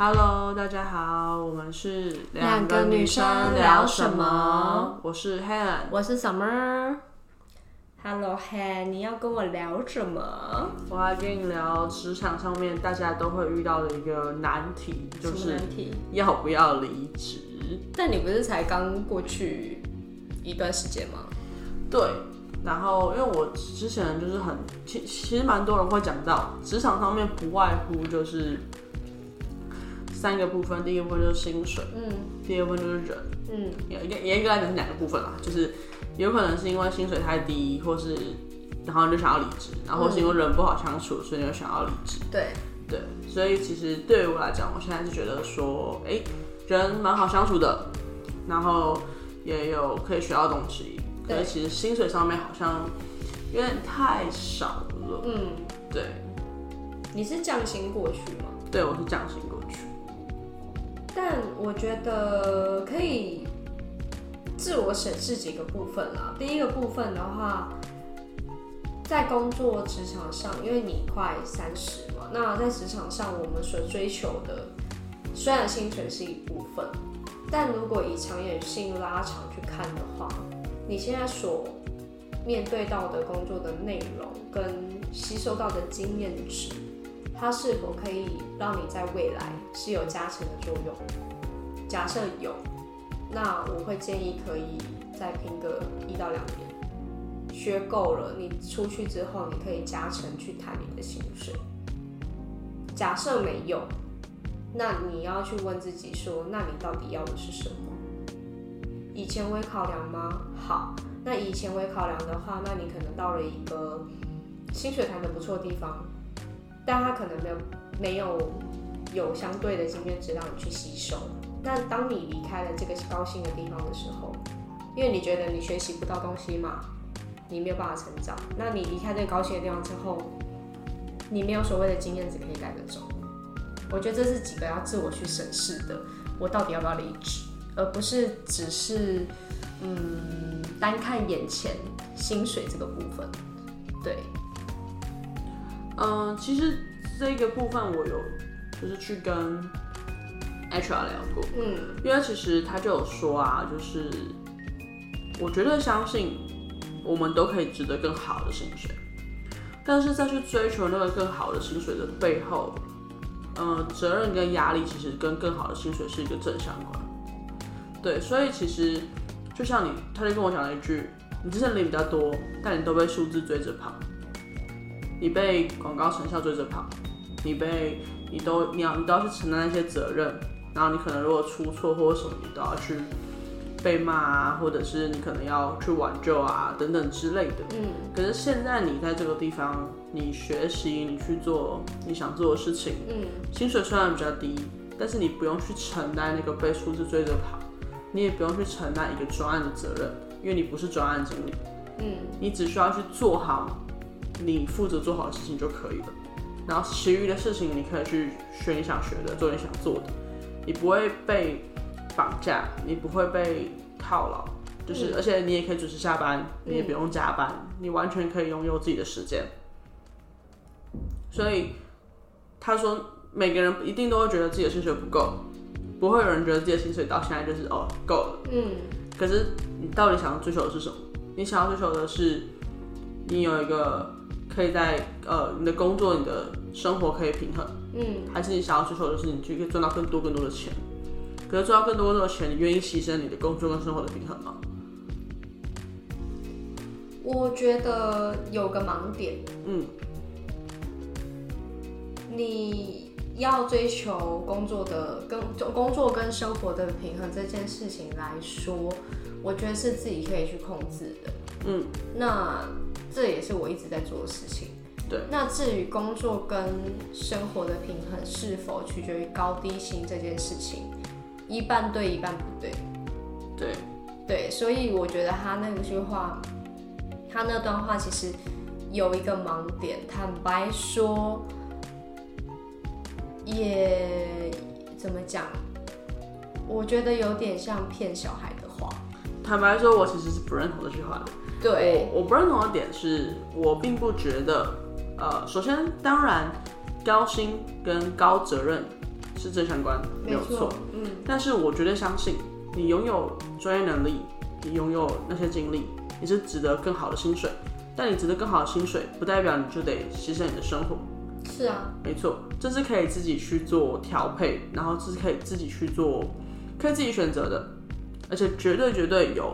Hello，大家好，我们是两个女生聊什么？我是 Han，我是 Summer。Hello Han，你要跟我聊什么？我要跟你聊职场上面大家都会遇到的一个难题，就是？要不要离职？但你不是才刚过去一段时间吗？对，然后因为我之前就是很，其其实蛮多人会讲到职场上面不外乎就是三个部分，第一个部分就是薪水，嗯第二部分就是人，嗯严格来讲是两个部分啦，就是有可能是因为薪水太低，或是然后你就想要离职，然后是因为人不好相处，所以你就想要离职。对，对，所以其实对于我来讲，我现在是觉得说，哎、人蛮好相处的，然后也有可以学到东西，可是其实薪水上面好像有点太少了。嗯，对，你是降薪过去吗？对我是降薪。但我觉得可以自我审视几个部分啦。第一个部分的话，在工作职场上，因为你快三十嘛，那在职场上我们所追求的，虽然薪水是一部分，但如果以长远性拉长去看的话，你现在所面对到的工作的内容跟吸收到的经验值，它是否可以让你在未来是有加成的作用？假设有，那我会建议可以再拼个一到两年，学够了，你出去之后你可以加成去谈你的薪水。假设没有，那你要去问自己说，那你到底要的是什么？以前为考量吗？好，那以前为考量的话，那你可能到了一个薪水谈的不错的地方，但他可能没有没有有相对的经验值让你去吸收。那当你离开了这个高薪的地方的时候，因为你觉得你学习不到东西嘛，你没有办法成长。那你离开这个高薪的地方之后，你没有所谓的经验值可以带着走。我觉得这是几个要自我去审视的，我到底要不要离职，而不是只是嗯单看眼前薪水这个部分。对，嗯，其实这个部分我有就是去跟 HR 聊过，嗯因为其实他就有说啊，就是我绝对相信我们都可以值得更好的薪水，但是在去追求那个更好的薪水的背后，呃，责任跟压力其实跟更好的薪水是一个正相关。对，所以其实就像你，他就跟我讲了一句：“你之前领比较多，但你都被数字追着跑，你被广告成效追着跑，你被你都你要你都要去承担那些责任，然后你可能如果出错或者什么，你都要去被骂啊，或者是你可能要去挽救啊等等之类的。嗯。可是现在你在这个地方，你学习，你去做你想做的事情，嗯。薪水虽然比较低，但是你不用去承担那个被数字追着跑，你也不用去承担一个专案的责任，因为你不是专案经理，嗯。你只需要去做好你负责做好的事情就可以了。然后其余的事情你可以去学你想学的，做你想做的，你不会被绑架，你不会被套牢，就是、嗯而且你也可以准时下班，你也不用加班，你完全可以拥有自己的时间。所以他说，每个人一定都会觉得自己的薪水不够，不会有人觉得自己的薪水到现在就是哦够了。嗯可是你到底想要追求的是什么？你想要追求的是你有一个可以在呃你的工作、你的生活可以平衡，嗯还是你想要追求的是你去可以赚到更多更多的钱？可是赚到更多更多的钱，你愿意牺牲你的工作跟生活的平衡吗？我觉得有个盲点，嗯，你要追求工作的跟工作跟生活的平衡这件事情来说，我觉得是自己可以去控制的。嗯，那这也是我一直在做的事情。对。那至于工作跟生活的平衡是否取决于高低薪这件事情，一半对，一半不对。对，对，所以我觉得他那句话，他那段话其实有一个盲点。坦白说，也怎么讲？我觉得有点像骗小孩的话。坦白说，我其实是不认同这句话的。对，我我不认同的点是我并不觉得，呃，首先当然高薪跟高责任是正相关，没有错。嗯，但是我绝对相信，你拥有专业能力，你拥有那些经历，你是值得更好的薪水。但你值得更好的薪水，不代表你就得牺牲你的生活。是啊，没错，这是可以自己去做调配，然后这是可以自己去做，可以自己选择的，而且绝对绝对有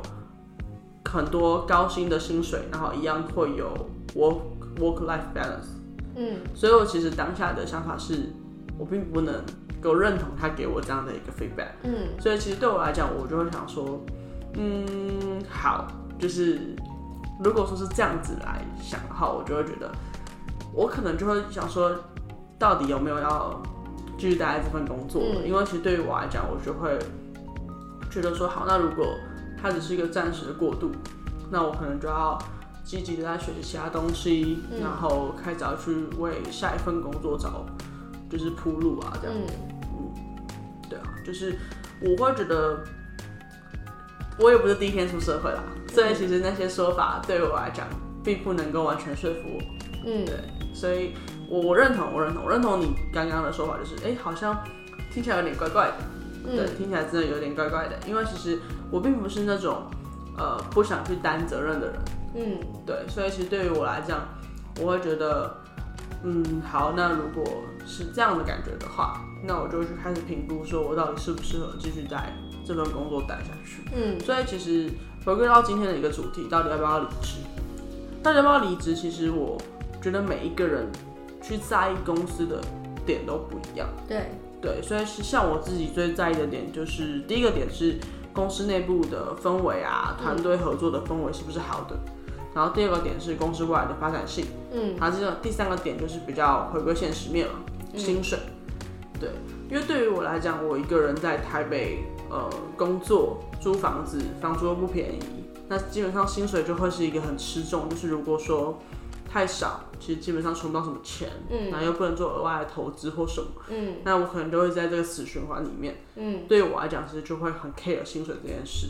很多高薪的薪水，然后一样会有 work work life balance。嗯，所以我其实当下的想法是，我并不能够认同他给我这样的一个 feedback。嗯，所以其实对我来讲，我就会想说，嗯，好，就是如果说是这样子来想的话，我就会觉得，我可能就会想说，到底有没有要继续待在这份工作？嗯因为其实对于我来讲，我就会觉得说，好，那如果它只是一个暂时的过渡，那我可能就要积极的在学习其他东西，嗯然后开始要去为下一份工作找就是铺路啊，这样。嗯，对啊，就是我会觉得，我也不是第一天出社会啦，所以其实那些说法对我来讲，并不能够完全说服我。嗯，对，所以我我认同，我认同，我认同你刚刚的说法，就是哎、诶好像听起来有点怪怪的，对，嗯，听起来真的有点怪怪的，因为其实我并不是那种呃不想去担责任的人。嗯，对，所以其实对于我来讲，我会觉得，嗯，好，那如果是这样的感觉的话，那我就会去开始评估，说我到底适不适合继续在这份工作待下去。嗯，所以其实回归到今天的一个主题，到底要不要离职？到底要不要离职？其实我觉得每一个人去在意公司的点都不一样。对，对，所以是像我自己最在意的点，就是第一个点是公司内部的氛围啊，团队合作的氛围是不是好的。然后第二个点是公司未来的发展性，嗯，然后这个第三个点就是比较回归现实面了，薪水。对，因为对于我来讲，我一个人在台北呃工作，租房子，房租又不便宜，那基本上薪水就会是一个很吃重，就是如果说太少，其实基本上存不到什么钱，嗯然后又不能做额外的投资或什么，嗯，那我可能就会在这个死循环里面。嗯，对于我来讲，其实就会很 care 薪水这件事。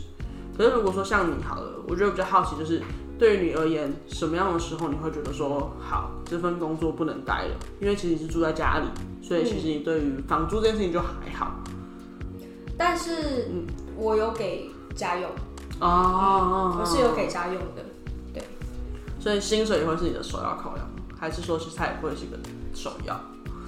可是如果说像你好了，我觉得比较好奇，就是对于你而言，什么样的时候你会觉得说，好，这份工作不能待了？因为其实你是住在家里，所以其实你对于房租这件事情就还好。但是我有给家用，哦我是有给家用的。所以薪水也会是你的首要考量吗，还是说其实它也不会是一个首要？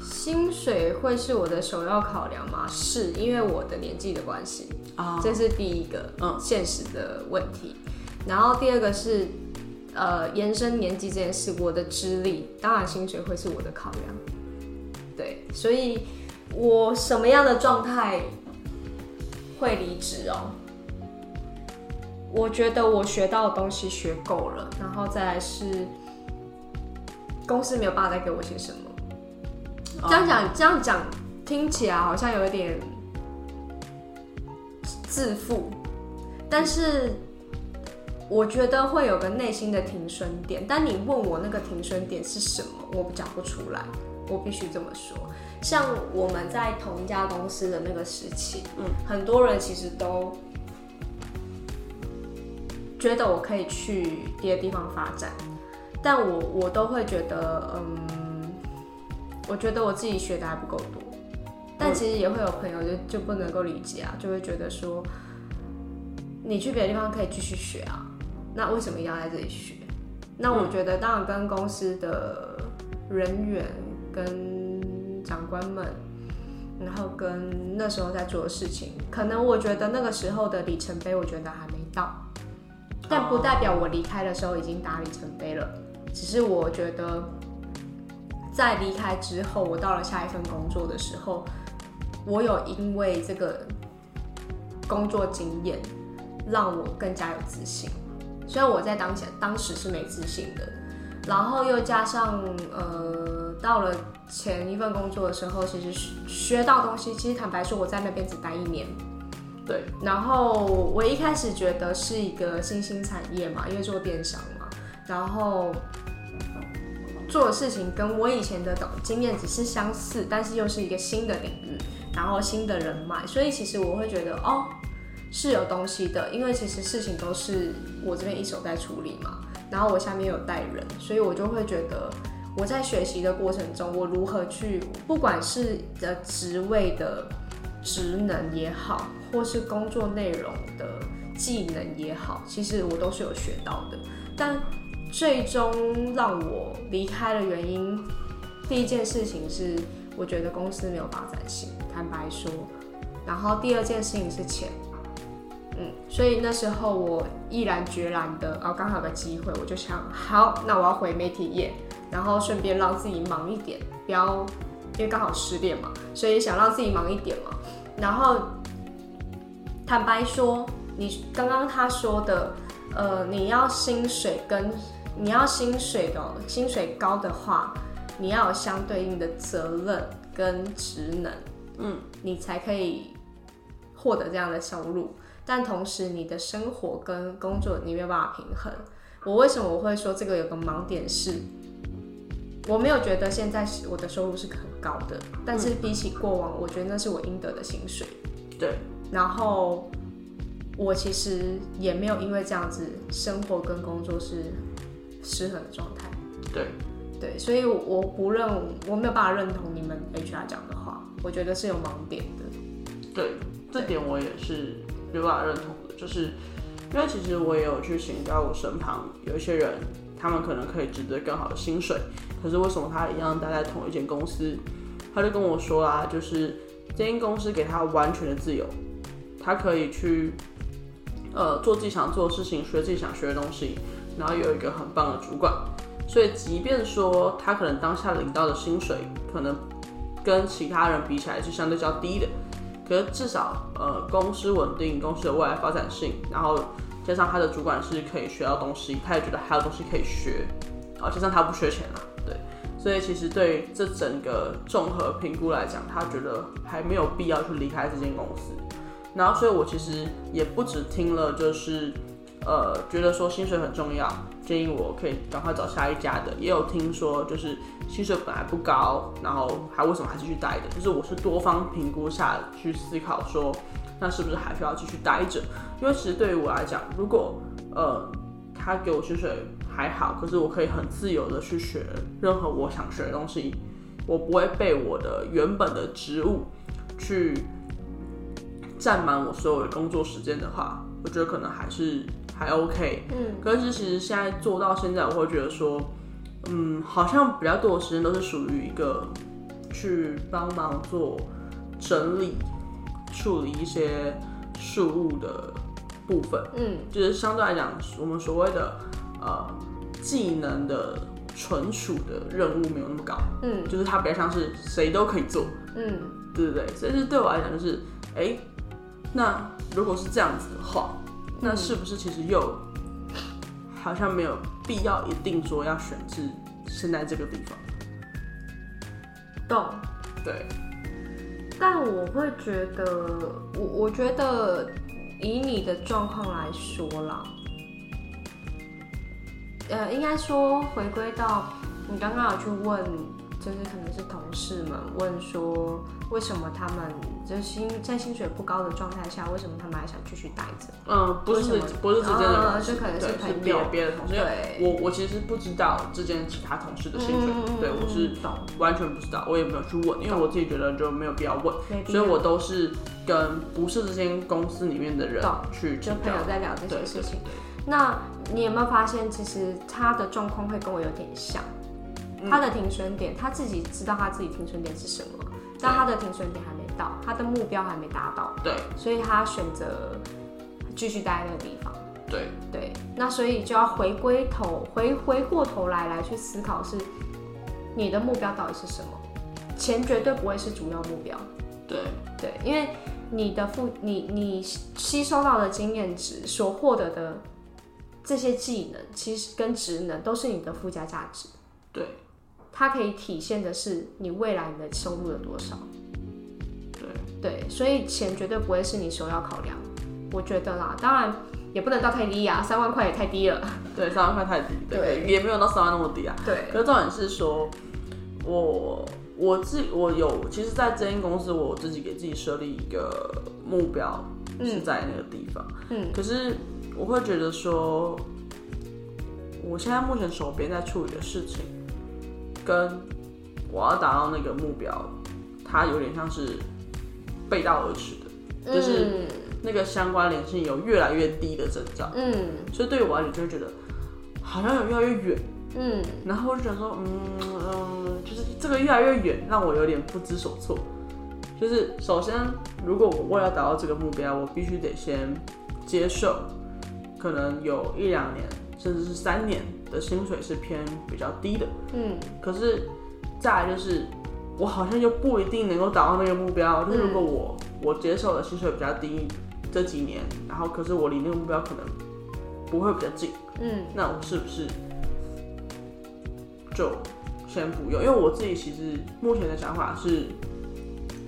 薪水会是我的首要考量吗？是因为我的年纪的关系，啊这是第一个嗯现实的问题。然后第二个是呃延伸年纪这件事，我的资历，当然薪水会是我的考量。对，所以我什么样的状态会离职哦？我觉得我学到的东西学够了，然后再来是公司没有办法再给我些什么。这样讲，这样讲听起来好像有一点自负，但是我觉得会有个内心的停损点。但你问我那个停损点是什么，我讲不出来，我必须这么说。像我们在同一家公司的那个时期，嗯，很多人其实都觉得我可以去别的地方发展，但我我都会觉得，嗯，我觉得我自己学的还不够多。但其实也会有朋友就就不能够理解啊，就会觉得说，你去别的地方可以继续学啊，那为什么一定要在这里学？那我觉得当然跟公司的人员、跟长官们，然后跟那时候在做的事情，可能我觉得那个时候的里程碑，我觉得还没到，但不代表我离开的时候已经打里程碑了，只是我觉得在离开之后，我到了下一份工作的时候，我有因为这个工作经验，让我更加有自信。虽然我在当前当时是没自信的，然后又加上呃，到了前一份工作的时候，其实学学到东西，其实坦白说，我在那边只待一年。对，然后我一开始觉得是一个新兴产业嘛，因为做电商嘛，然后做的事情跟我以前的经验只是相似，但是又是一个新的领域，然后新的人脉，所以其实我会觉得哦是有东西的，因为其实事情都是我这边一手在处理嘛，然后我下面有带人，所以我就会觉得我在学习的过程中，我如何去，不管是的职位的职能也好，或是工作内容的技能也好，其实我都是有学到的。但最终让我离开的原因，第一件事情是我觉得公司没有发展性，坦白说。然后第二件事情是钱，嗯，所以那时候我毅然决然的，哦，刚好有个机会，我就想，好，那我要回媒体业，然后顺便让自己忙一点，不要，因为刚好失恋嘛，所以想让自己忙一点嘛。然后坦白说，你刚刚他说的，呃，你要薪水跟你要薪水的薪水高的话，你要有相对应的责任跟职能，嗯，你才可以。获得这样的收入，但同时你的生活跟工作你没有办法平衡。我为什么我会说这个有个盲点是，我没有觉得现在我的收入是很高的，但是比起过往，我觉得那是我应得的薪水。对。然后我其实也没有因为这样子生活跟工作是失衡的状态。对。对，所以我不认，我没有办法认同你们 HR 讲的话，我觉得是有盲点的。对。这点我也是没办法认同的，就是因为其实我也有去请教我身旁有一些人，他们可能可以值得更好的薪水，可是为什么他一样待在同一间公司？他就跟我说啊，就是这间公司给他完全的自由，他可以去呃做自己想做的事情，学自己想学的东西，然后有一个很棒的主管，所以即便说他可能当下领到的薪水可能跟其他人比起来是相对较低的。可是至少，呃，公司稳定，公司的未来发展性，然后加上他的主管是可以学到东西，他也觉得还有东西可以学，啊，加上他不缺钱啊，对，所以其实对这整个综合评估来讲，他觉得还没有必要去离开这间公司。然后，所以我其实也不止听了，就是，呃，觉得说薪水很重要。建议我可以赶快找下一家的，也有听说就是薪水本来不高，然后还为什么还继续待的？就是我是多方评估下去思考说，那是不是还需要继续待着？因为其实对于我来讲，如果呃他给我薪水还好，可是我可以很自由的去学任何我想学的东西，我不会被我的原本的职务去占满我所有的工作时间的话，我觉得可能还是。还 OK，嗯，可是其实现在做到现在，我会觉得说，嗯，好像比较多的时间都是属于一个去帮忙做整理、处理一些事物的部分，嗯，就是相对来讲，我们所谓的呃技能的存储的任务没有那么高，嗯，就是它比较像是谁都可以做，嗯，对对对，所以是对我来讲就是，哎，那如果是这样子的话。那是不是其实又好像没有必要一定说要选至现在这个地方？懂，对。但我会觉得，我我觉得以你的状况来说啦，呃，应该说回归到你刚刚有去问，就是可能是同事们问说。为什么他们就是薪在薪水不高的状态下，为什么他们还想继续待着？嗯，不是不是之间的，就可能是朋友别的同事。对，我我其实不知道之间其他同事的薪水，对我是完全不知道，我也没有去问，因为我自己觉得就没有必要问，所以我都是跟不是这间公司里面的人去就朋友在聊这些事情。那你有没有发现，其实他的状况会跟我有点像？他的停损点，他自己知道他自己停损点是什么。但他的停损点还没到，他的目标还没达到，对，所以他选择继续待在那个地方，对。对，那所以就要回归头回回过头来来去思考，是你的目标到底是什么？钱绝对不会是主要目标，对。对，因为你的附你你吸收到的经验值所获得的这些技能，其实跟职能都是你的附加价值，对。它可以体现的是你未来你的收入有多少，对对，所以钱绝对不会是你首要考量，我觉得啦，当然也不能到太低呀，三万块也太低了，对，三万块太低，对，也没有到三万那么低啊，对。可是重点是说，我我自我有，其实，在这间公司，我自己给自己设立一个目标，是在那个地方，嗯，可是我会觉得说，我现在目前手边在处理的事情。跟我要达到那个目标，它有点像是背道而驰的，就是那个相关联性有越来越低的征兆。嗯所以对于我而言，就会觉得好像有越来越远。嗯然后我就想说，嗯嗯，就是这个越来越远，让我有点不知所措。就是首先，如果我为了达到这个目标，我必须得先接受，可能有一两年，甚至是三年的薪水是偏比较低的。嗯可是再来就是，我好像又不一定能够达到那个目标。就是如果我我接受的薪水比较低这几年，然后可是我离那个目标可能不会比较近，嗯那我是不是就先不用？因为我自己其实目前的想法是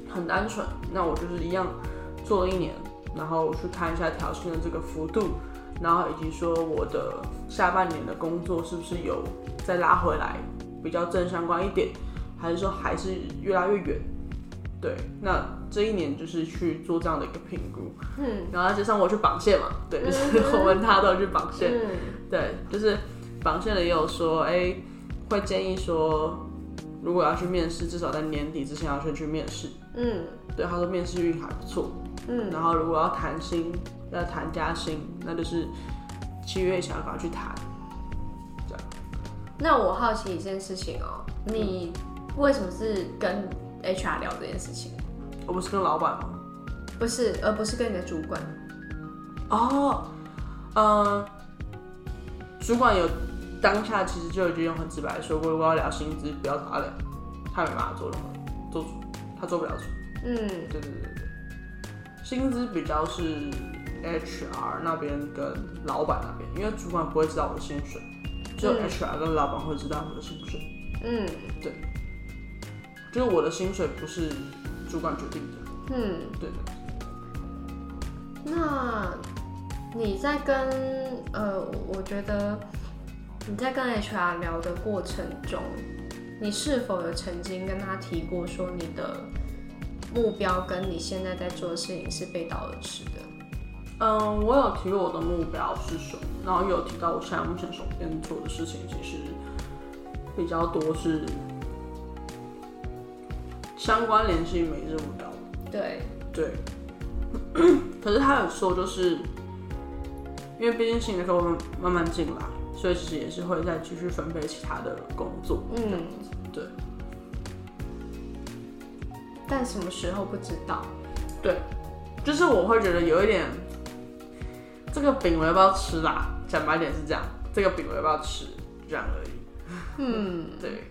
很单纯，那我就是一样做了一年，然后去看一下调薪的这个幅度，然后以及说我的下半年的工作是不是有再拉回来比较正相关一点，还是说还是越来越远？对，那这一年就是去做这样的一个评估，嗯。然后再加上我去绑线嘛，对，就是我们大家都去绑线，嗯。对，就是绑线的也有说，哎、会建议说，如果要去面试，至少在年底之前要先去面试。嗯。对，他说面试运还不错，嗯然后如果要谈薪，要谈加薪，那就是七月以前要赶快去谈。那我好奇一件事情哦，你为什么是跟 HR 聊这件事情？我不是跟老板吗？不是，而不是跟你的主管。哦，呃，主管有当下其实就已经用很直白地说过，如果要聊薪资，不要找他聊，他没办法做任何做主，他做不了主。嗯对对对对，薪资比较是 HR 那边跟老板那边，因为主管不会知道我的薪水，只有嗯。HR 跟老板会知道我的薪水。嗯。对。就是我的薪水不是主管决定的，嗯，对的。那你在跟呃，我我觉得你在跟 HR 聊的过程中，你是否有曾经跟他提过说你的目标跟你现在在做的事情是背道而驰的？嗯，我有提过我的目标是什么，然后也有提到我现在目前手边做的事情，其实比较多是相关联系没这么高。对，对，可是他有说，就是因为毕竟新的客户慢慢进来，所以其实也是会再继续分配其他的工作。嗯，对但什么时候不知道？对，就是我会觉得有一点，这个饼我要不要吃啦？讲白点是这样，这个饼我要不要吃？这样而已。嗯，对，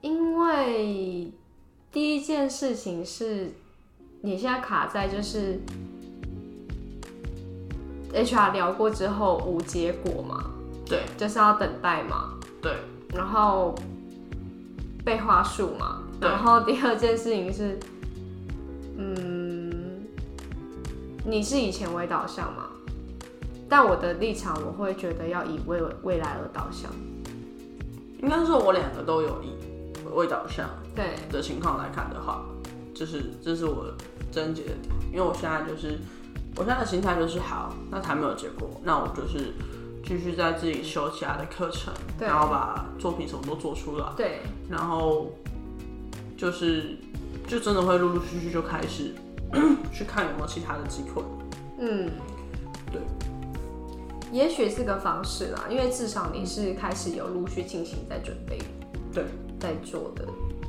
因为第一件事情是你现在卡在就是 HR 聊过之后无结果嘛，对，就是要等待嘛，对，然后被话术嘛，对然后第二件事情是，嗯，你是以前为导向吗？但我的立场，我会觉得要以未未来而导向。应该说我两个都有以为导向对，的情况来看的话，就是这是我症结的点，因为我现在就是我现在的心态就是好，那还没有结果，那我就是继续在自己修其他的课程，然后把作品什么都做出来，对，然后就是就真的会陆陆续续就开始去看有没有其他的机会。嗯，对，也许是个方式啦，因为至少你是开始有陆续进行在准备，对，在做的。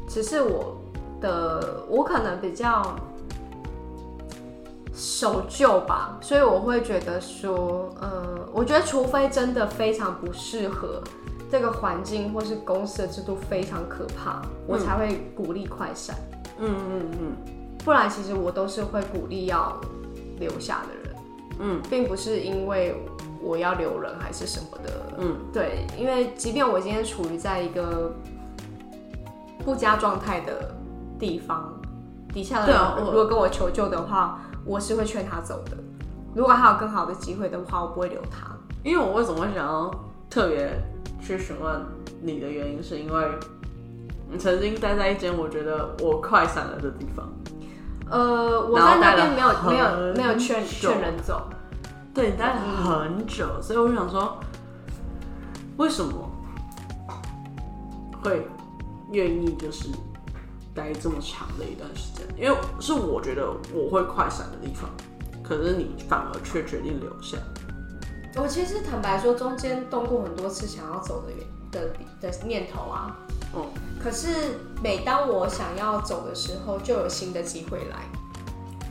只是我的我可能比较守旧吧，所以我会觉得说，呃，我觉得除非真的非常不适合这个环境，或是公司的制度非常可怕，我才会鼓励快闪。嗯嗯嗯不然其实我都是会鼓励要留下的人，嗯并不是因为我要留人还是什么的，嗯，对，因为即便我今天处于在一个不佳状态的地方，底下的人如果跟我求救的话，我是会劝他走的。如果还有更好的机会的话，我不会留他。因为我为什么会想要特别去询问你的原因，是因为你曾经待在一间我觉得我快散了的地方。呃，我在那边没有没有没有劝劝人走，对，待了很久，所以我想说，为什么？会愿意就是待这么长的一段时间？因为是我觉得我会快散的地方，可是你反而却决定留下。我其实坦白说，中间动过很多次想要走的的的念头啊。嗯，可是每当我想要走的时候，就有新的机会来。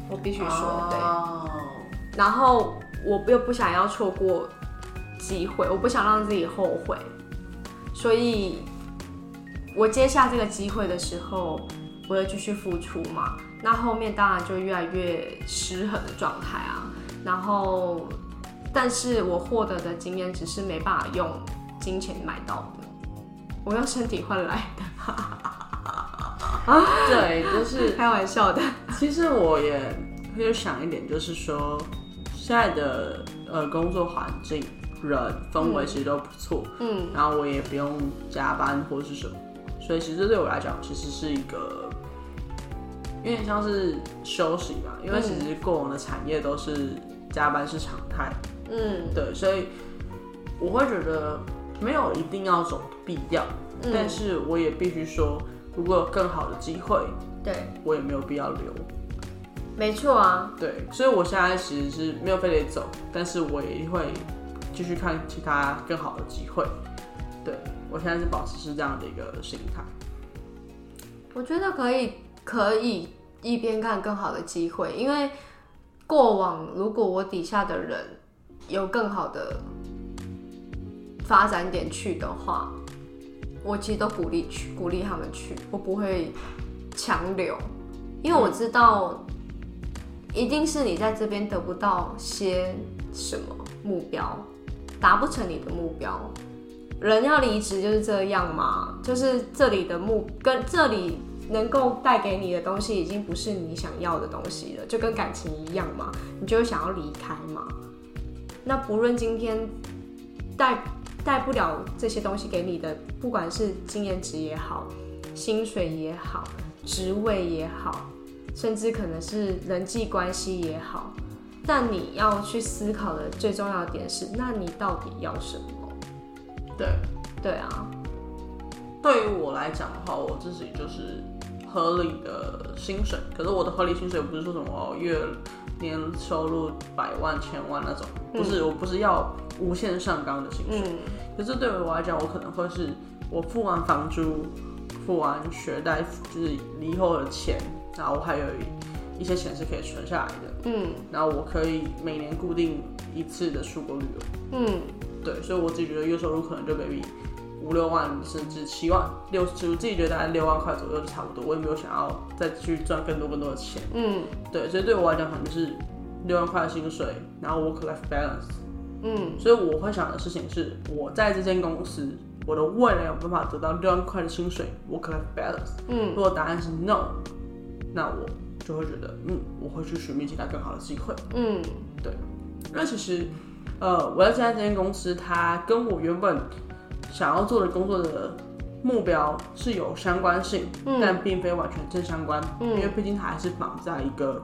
我必须说，对。然后我又不想要错过机会，我不想让自己后悔，所以我接下这个机会的时候，我要继续付出嘛。那后面当然就越来越失衡的状态啊。然后，但是我获得的经验只是没办法用金钱买到的，我用身体换来的。对，就是 开玩笑的。其实我也会想一点，就是说现在的呃工作环境、人氛围其实都不错，嗯，然后我也不用加班或是什么，所以其实对我来讲，其实是一个有点像是休息吧，因为其实过往的产业都是加班是常态，嗯，对，所以我会觉得没有一定要走必要，但是我也必须说。如果有更好的机会，对我也没有必要留。没错啊，对，所以我现在其实是没有非得走，但是我也会继续看其他更好的机会。对我现在是保持是这样的一个心态。我觉得可以，可以一边看更好的机会，因为过往如果我底下的人有更好的发展点去的话。我其实都鼓励去，鼓励他们去，我不会强留，因为我知道，一定是你在这边得不到些什么目标，达不成你的目标。人要离职就是这样嘛，就是这里的目跟这里能够带给你的东西，已经不是你想要的东西了，就跟感情一样嘛，你就想要离开嘛。那不论今天带。带不了这些东西给你的，不管是经验值也好，薪水也好，职位也好，甚至可能是人际关系也好，但你要去思考的最重要的点是，那你到底要什么？对，对啊。对于我来讲的话，我自己就是合理的薪水，可是我的合理薪水不是说什么月年收入百万、千万那种，不是，我不是要。无限上纲的薪水，可是对于我来讲，我可能会是我付完房租、付完学贷，就是离后的钱，然后我还有一些钱是可以存下来的，嗯，然后我可以每年固定一次的出国旅游，嗯，对，所以我自己觉得月收入可能就 maybe 五六万甚至七万六，我自己觉得大概六万块左右就差不多，我也没有想要再去赚更多更多的钱，嗯，对，所以对我来讲可能就是六万块的薪水，然后 work life balance。嗯，所以我会想的事情是，我在这间公司，我的未来有办法得到六万块的薪水，work life balance。嗯，如果答案是 no，那我就会觉得，嗯，我会去寻觅其他更好的机会。嗯，对，因为其实，呃，我在这间公司，它跟我原本想要做的工作的目标是有相关性，但并非完全正相关。嗯，因为毕竟它还是绑在一个。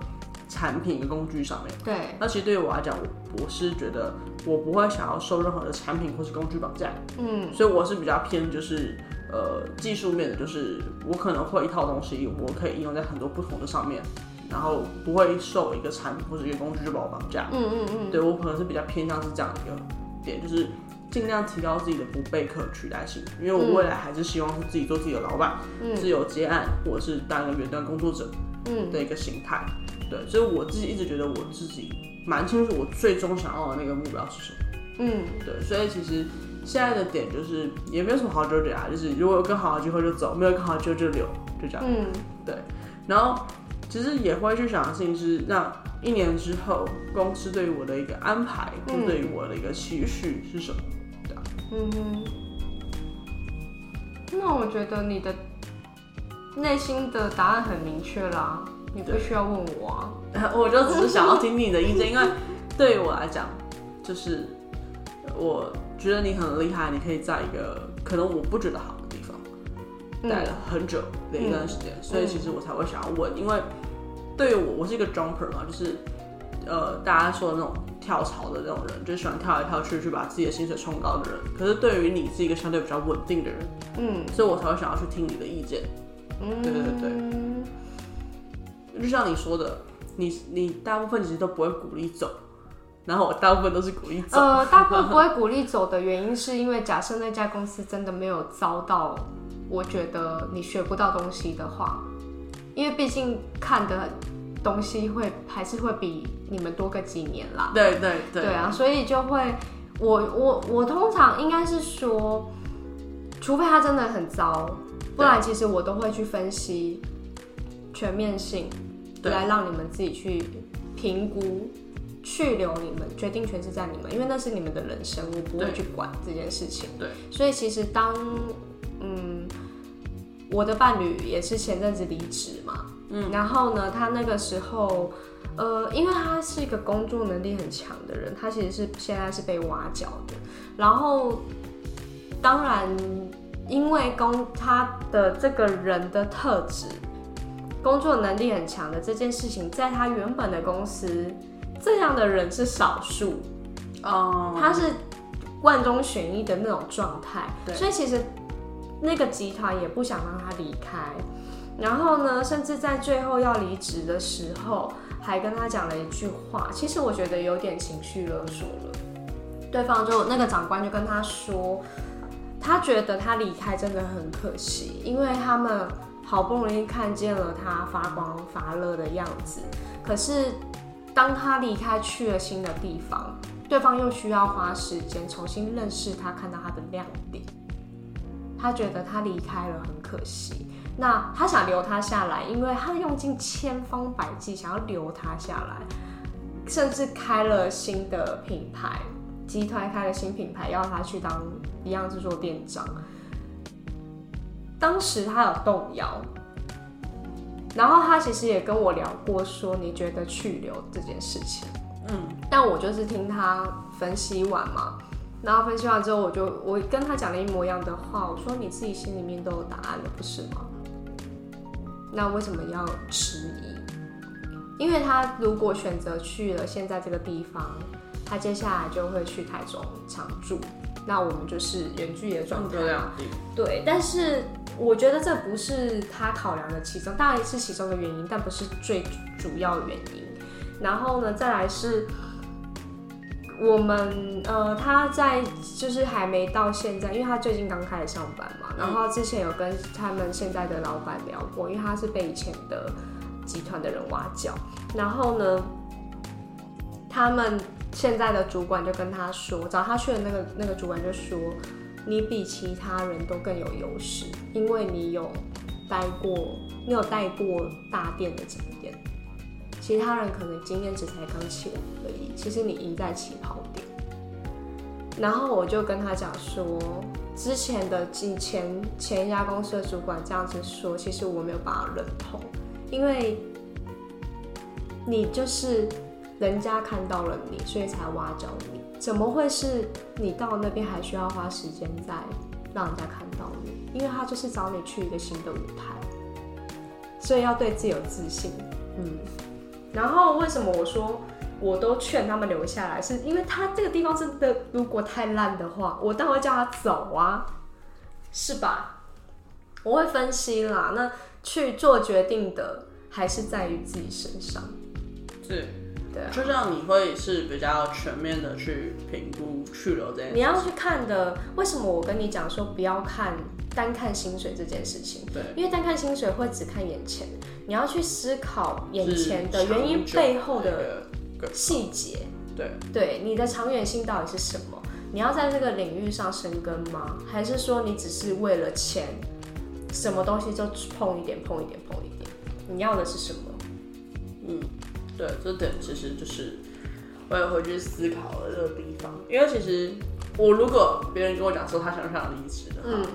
产品跟工具上面，对，那其实对于我来讲，我我是觉得我不会想要受任何的产品或是工具绑架，嗯，所以我是比较偏就是呃技术面的，就是我可能会一套东西，我可以应用在很多不同的上面，然后不会受一个产品或者一个工具就把我绑架，嗯嗯嗯，对我可能是比较偏向是这样一个点，就是尽量提高自己的不被可取代性，因为我未来还是希望是自己做自己的老板，自由接案或者是当一个远端工作者，嗯的一个形态。对，所以我自己一直觉得我自己蛮清楚我最终想要的那个目标是什么。嗯，对，所以其实现在的点就是也没有什么好纠结啊，就是如果有更好的机会就走，没有更好的机会就留，就这样。嗯，对。然后其实也会去想的事情是，那一年之后公司对于我的一个安排，或对于我的一个期许是什么？嗯哼。那我觉得你的内心的答案很明确啦。你不需要问我啊，我就只是想要听听你的意见，因为对于我来讲，就是我觉得你很厉害，你可以在一个可能我不觉得好的地方待了很久的一段时间，所以其实我才会想要问，因为对于我，我是一个 jumper 嘛，就是呃大家说的那种跳槽的那种人，就喜欢跳来跳去去把自己的薪水冲高的人。可是对于你是一个相对比较稳定的人，嗯所以我才会想要去听你的意见。嗯，对对对就像你说的，你你大部分其实都不会鼓励走，然后我大部分都是鼓励走。呃，大部分不会鼓励走的原因，是因为假设那家公司真的没有遭到，我觉得你学不到东西的话，因为毕竟看的东西会还是会比你们多个几年啦。对对对，对啊，所以就会，我我我通常应该是说，除非他真的很糟，不然其实我都会去分析全面性，对来让你们自己去评估。去留你们，决定权是在你们，因为那是你们的人生，我不会去管这件事情。对，所以其实当嗯，我的伴侣也是前阵子离职嘛，嗯，然后呢，他那个时候，呃，因为他是一个工作能力很强的人，他其实是现在是被挖角的，然后当然因为工他的这个人的特质，工作能力很强的这件事情，在他原本的公司，这样的人是少数，哦、他是万中选一的那种状态，对。所以其实那个集团也不想让他离开。然后呢，甚至在最后要离职的时候，还跟他讲了一句话，其实我觉得有点情绪勒索了。对方就那个长官就跟他说，他觉得他离开真的很可惜，因为他们好不容易看见了他发光发热的样子，可是当他离开去了新的地方，对方又需要花时间重新认识他，看到他的亮点。他觉得他离开了很可惜，那他想留他下来，因为他用尽千方百计想要留他下来，甚至开了新的品牌，集团开了新品牌，要他去当一样制作店长。当时他有动摇，然后他其实也跟我聊过，说你觉得去留这件事情。嗯，但我就是听他分析完嘛，然后分析完之后，我就我跟他讲了一模一样的话，我说你自己心里面都有答案了，不是吗？那为什么要迟疑？因为他如果选择去了现在这个地方，他接下来就会去台中常住，那我们就是远距离的状态对，但是我觉得这不是他考量的其中，当然是其中的原因，但不是最主要原因。然后呢，再来是我们呃，他在就是还没到现在，因为他最近刚开始上班嘛，然后之前有跟他们现在的老板聊过，因为他是被以前的集团的人挖角，然后呢，他们现在的主管就跟他说，找他去的那个那个主管就说，你比其他人都更有优势，因为你有待过，你有带过大店的经验，其他人可能经验值才刚起来而已，其实你赢在起跑点。然后我就跟他讲说，之前的几前前一家公司的主管这样子说，其实我没有办法认同，因为你就是人家看到了你，所以才挖角你，怎么会是你到那边还需要花时间再让人家看到你？因为他就是找你去一个新的舞台，所以要对自己有自信。嗯，然后为什么我说我都劝他们留下来，是因为他这个地方真的如果太烂的话，我当然会叫他走啊，是吧？我会分析啦，那去做决定的还是在于自己身上。是，对啊，就像你会是比较全面的去评估去留这件事你要去看的，为什么我跟你讲说不要看单看薪水这件事情？对，因为单看薪水会只看眼前，你要去思考眼前的原因背后的那个细节。对，对，你的长远性到底是什么？你要在这个领域上生根吗？还是说你只是为了钱，什么东西就碰一点、碰一点、碰一点？你要的是什么？嗯对，这点其实就是我也回去思考了这个地方，因为其实我如果别人跟我讲说他想不想离职的话，嗯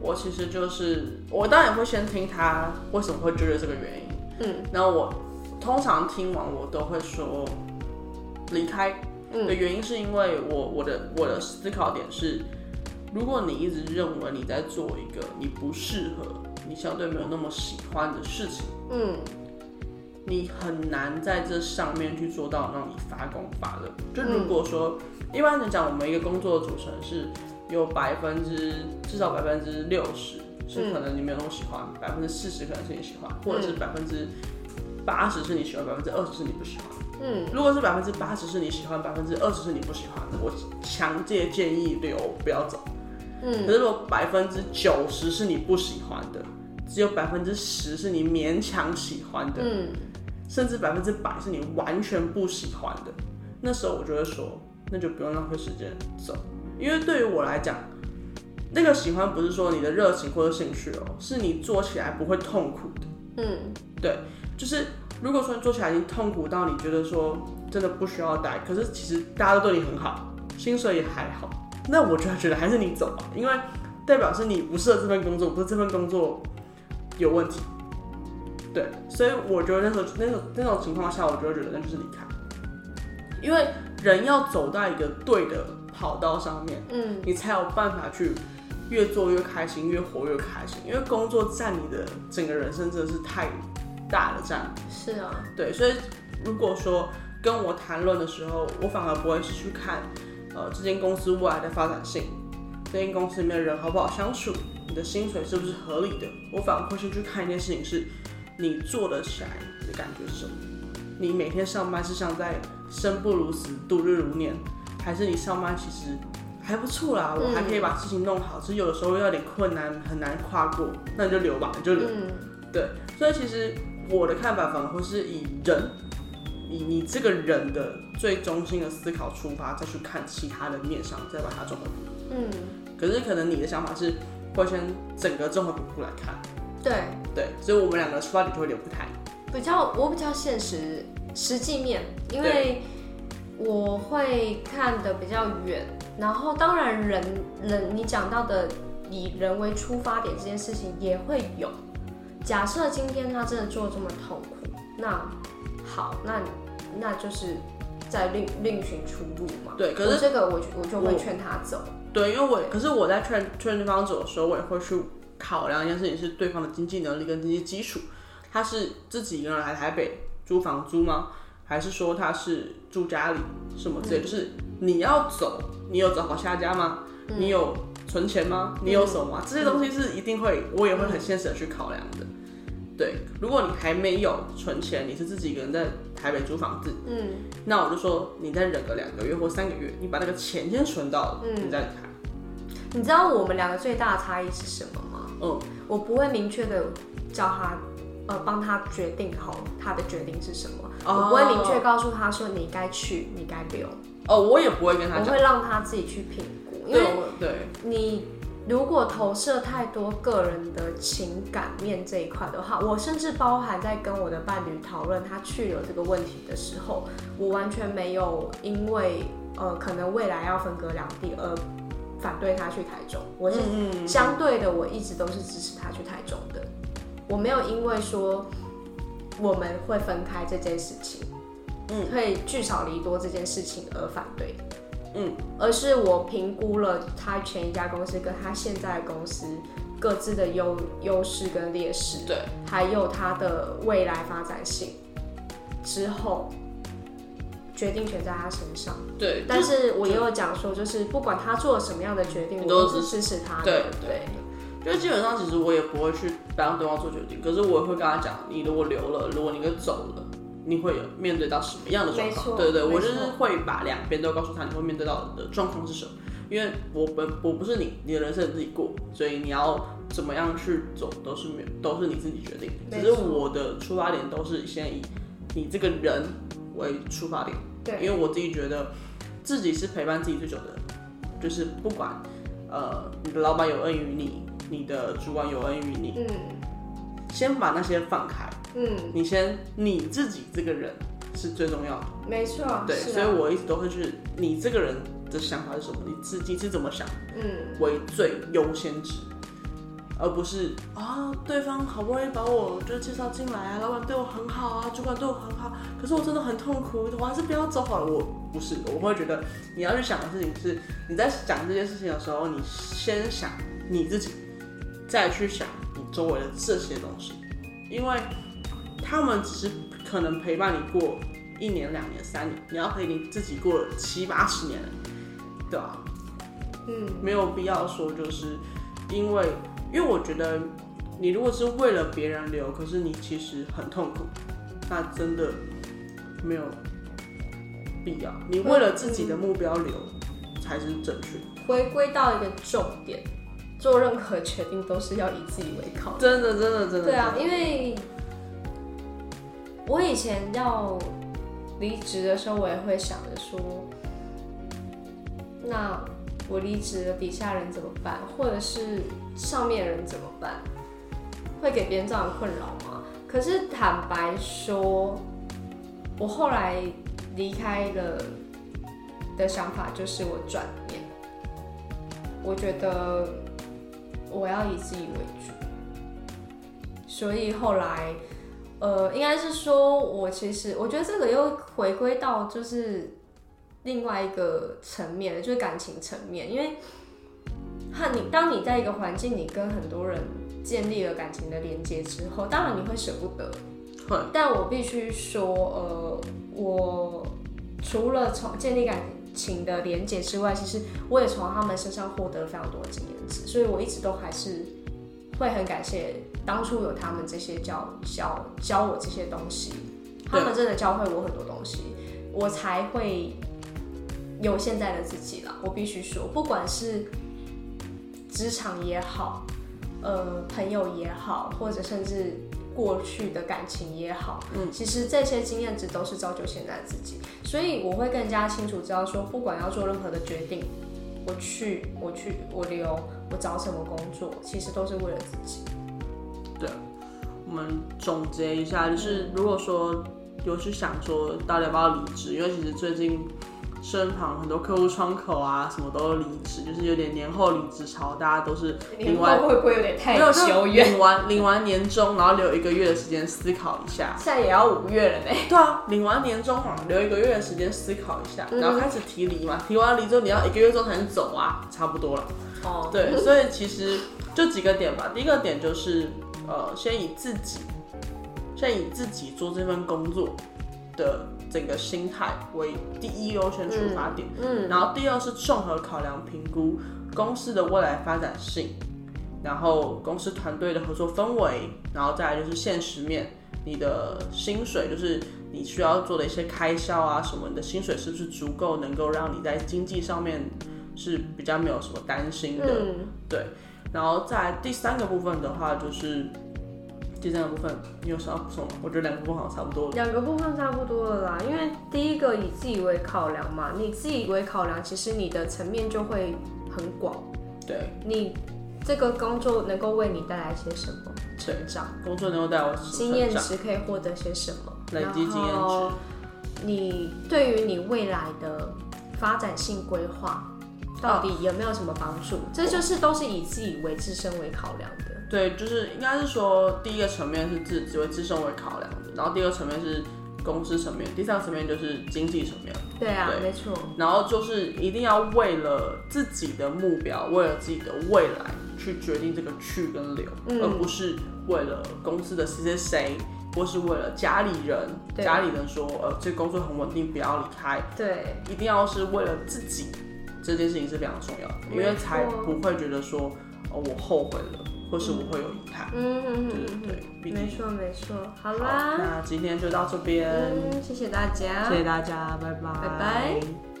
我其实就是我当然也会先听他为什么会觉得这个原因，嗯然后我通常听完我都会说离开嗯。的原因是因为我我的我的思考点是，如果你一直认为你在做一个你不适合、你相对没有那么喜欢的事情，嗯。你很难在这上面去做到让你发光发热。就如果说、一般来讲，我们一个工作的组成是有百分之至少百分之六十是可能你没有那么喜欢，百分之四十可能是你喜欢，或者是百分之八十是你喜欢，百分之二十是你不喜欢。嗯，如果是百分之八十是你喜欢，百分之二十是你不喜欢的，我强烈建议留，不要走。嗯，可是如果百分之九十是你不喜欢的，只有百分之十是你勉强喜欢的，嗯，甚至百分之百是你完全不喜欢的，那时候我就会说，那就不用浪费时间走，因为对于我来讲，那个喜欢不是说你的热情或者兴趣哦，是你做起来不会痛苦的。嗯，对，就是如果说你做起来已经痛苦到你觉得说真的不需要待，可是其实大家都对你很好，薪水也还好，那我就觉得还是你走。吧，因为代表是你不适合这份工作，不是这份工作有问题。对，所以我觉得那时候那种那种情况下，我就会觉得那就是离开，因为人要走到一个对的跑道上面，嗯，你才有办法去越做越开心，越活越开心。因为工作占你的整个人生真的是太大的占比。是啊，对，所以如果说跟我谈论的时候，我反而不会是去看呃这间公司未来的发展性，这间公司里面的人好不好相处，你的薪水是不是合理的，我反而会先去看一件事情是，你做得起来的感觉是什么？你每天上班是像在生不如死、度日如年，还是你上班其实还不错啦，我还可以把事情弄好，只是有的时候有点困难，很难跨过，那你就留吧，你就留。嗯，对，所以其实我的看法反而会是以人，以你这个人的最中心的思考出发，再去看其他的面上，再把它综合评。嗯，可是可能你的想法是会先整个综合评估来看，对，对，所以我们两个出发点就会有点不太。比较我比较现实实际面，因为我会看的比较远，然后当然人人你讲到的以人为出发点这件事情也会有。假设今天他真的做这么痛苦，那好，那那就是在另另寻出路嘛。对，可是这个我就我就会劝他走。对，因为我可是我在劝劝对方走的时候，我也会去考量一件事情，是对方的经济能力跟经济基础。他是自己一个人来台北租房租吗？还是说他是住家里什么之类？就是你要走，你有找好下家吗？你有存钱吗？你有什么吗？这些东西是一定会，我也会很现实的去考量的。对，如果你还没有存钱，你是自己一个人在台北租房子，嗯，那我就说你再忍个两个月或三个月，你把那个钱先存到了，嗯你再离开。你知道我们两个最大的差异是什么吗？嗯，我不会明确的叫他，呃，帮他决定好他的决定是什么。哦我不会明确告诉他说你该去，你该留，哦，我也不会跟他讲，我会让他自己去评估，因对，为对，你如果投射太多个人的情感面这一块的话，我甚至包含在跟我的伴侣讨论他去留这个问题的时候，我完全没有因为呃可能未来要分隔两地而反对他去台中，我是嗯。相对的，我一直都是支持他去台中的，我没有因为说我们会分开这件事情，嗯，会聚少离多这件事情而反对，嗯，而是我评估了他前一家公司跟他现在的公司各自的优优势跟劣势，对，还有他的未来发展性之后，决定权在他身上。对，但是我也有讲说，就是不管他做什么样的决定，我都都是支持他的。对对，就基本上其实我也不会去帮对方做决定，可是我也会跟他讲，你如果留了，如果你跟走了，你会有面对到什么样的状况？对对，我就是会把两边都告诉他，你会面对到的状况是什么。因为我本我不是你，你的人生你自己过，所以你要怎么样去走都是没有都是你自己决定的。只是我的出发点都是先以你这个人为出发点，对，因为我自己觉得自己是陪伴自己最久的人，就是不管呃你的老板有恩于你，你的主管有恩于你，嗯。先把那些放开，嗯，你先你自己这个人是最重要的，没错，对，啊所以我一直都会去你这个人的想法是什么，你自己是怎么想嗯。为最优先值。而不是啊，对方好不容易把我就介绍进来啊，老板对我很好啊，主管对我很好，可是我真的很痛苦，我还是不要走好了。我不是，我会觉得你要去想的事情是，你在想这件事情的时候，你先想你自己，再去想你周围的这些东西，因为他们只是可能陪伴你过一年、两年、三年，你要陪你自己过七八十年，对吧、嗯，没有必要说就是因为，因为我觉得你如果是为了别人留，可是你其实很痛苦，那真的没有必要。你为了自己的目标留才是正确。回归到一个重点，做任何决定都是要以自己为考。真的，真的，真的。对啊，因为我以前要离职的时候，我也会想着说，那我离职了，底下人怎么办？或者是上面人怎么办？会给别人造成困扰吗？可是坦白说，我后来离开了的想法就是我转念，我觉得我要以自己为主。所以后来，呃，应该是说，我其实我觉得这个又回归到就是另外一个层面，就是感情层面，因为和你当你在一个环境，你跟很多人建立了感情的连接之后，当然你会舍不得，但我必须说，呃，我除了从建立感情的连接之外，其实我也从他们身上获得了非常多的经验值，所以我一直都还是会很感谢当初有他们这些教教教我这些东西，他们真的教会我很多东西，我才会有现在的自己啦。我必须说，不管是职场也好，呃，朋友也好，或者甚至过去的感情也好，嗯，其实这些经验值都是造就现在自己，所以我会更加清楚知道说，不管要做任何的决定，我去，我去，我留，我找什么工作，其实都是为了自己。对我们总结一下，就是如果说有去想说到底要不要离职，因为其实最近身旁很多客户窗口啊，什么都离职，就是有点年后离职潮，大家都是领完会不会有点太没有就久远？领完领完年终，然后留一个月的时间思考一下。现在也要五月了呢。对啊，领完年终嘛，留一个月的时间思考一下，然后开始提离嘛。提完离之后，你要一个月之后才能走啊，差不多了。哦，对，所以其实就几个点吧。第一个点就是，呃，先以自己，先以自己做这份工作的整个心态为第一优先出发点。嗯，然后第二是综合考量评估公司的未来发展性，然后公司团队的合作氛围，然后再来就是现实面，你的薪水就是你需要做的一些开销啊什么，你的薪水是不是足够能够让你在经济上面是比较没有什么担心的，嗯，对。然后在第三个部分的话就是。第三个部分，你有想要补充吗？我觉得两个部分好像差不多了。两个部分差不多了啦。因为第一个以自己为考量嘛，你自己为考量，其实你的层面就会很广。对，你这个工作能够为你带来些什么成长？工作能够带我经验值可以获得些什么？累积经验值，你对于你未来的发展性规划，到底有没有什么帮助？这就是都是以自己为自身为考量的。对，就是应该是说，第一个层面是自只为自身为考量的，然后第二个层面是公司层面，第三个层面就是经济层面，对啊，对没错。然后就是一定要为了自己的目标，为了自己的未来去决定这个去跟留，嗯而不是为了公司的谁谁谁，或是为了家里人，家里人说，呃，这个工作很稳定，不要离开，对，一定要是为了自己，这件事情是非常重要的，因为才不会觉得说，哦，我后悔了，或是我会有遗憾。嗯嗯对嗯对对，没错没错。好好，啦，那今天就到这边，嗯，谢谢大家，谢谢大家，拜拜，拜拜。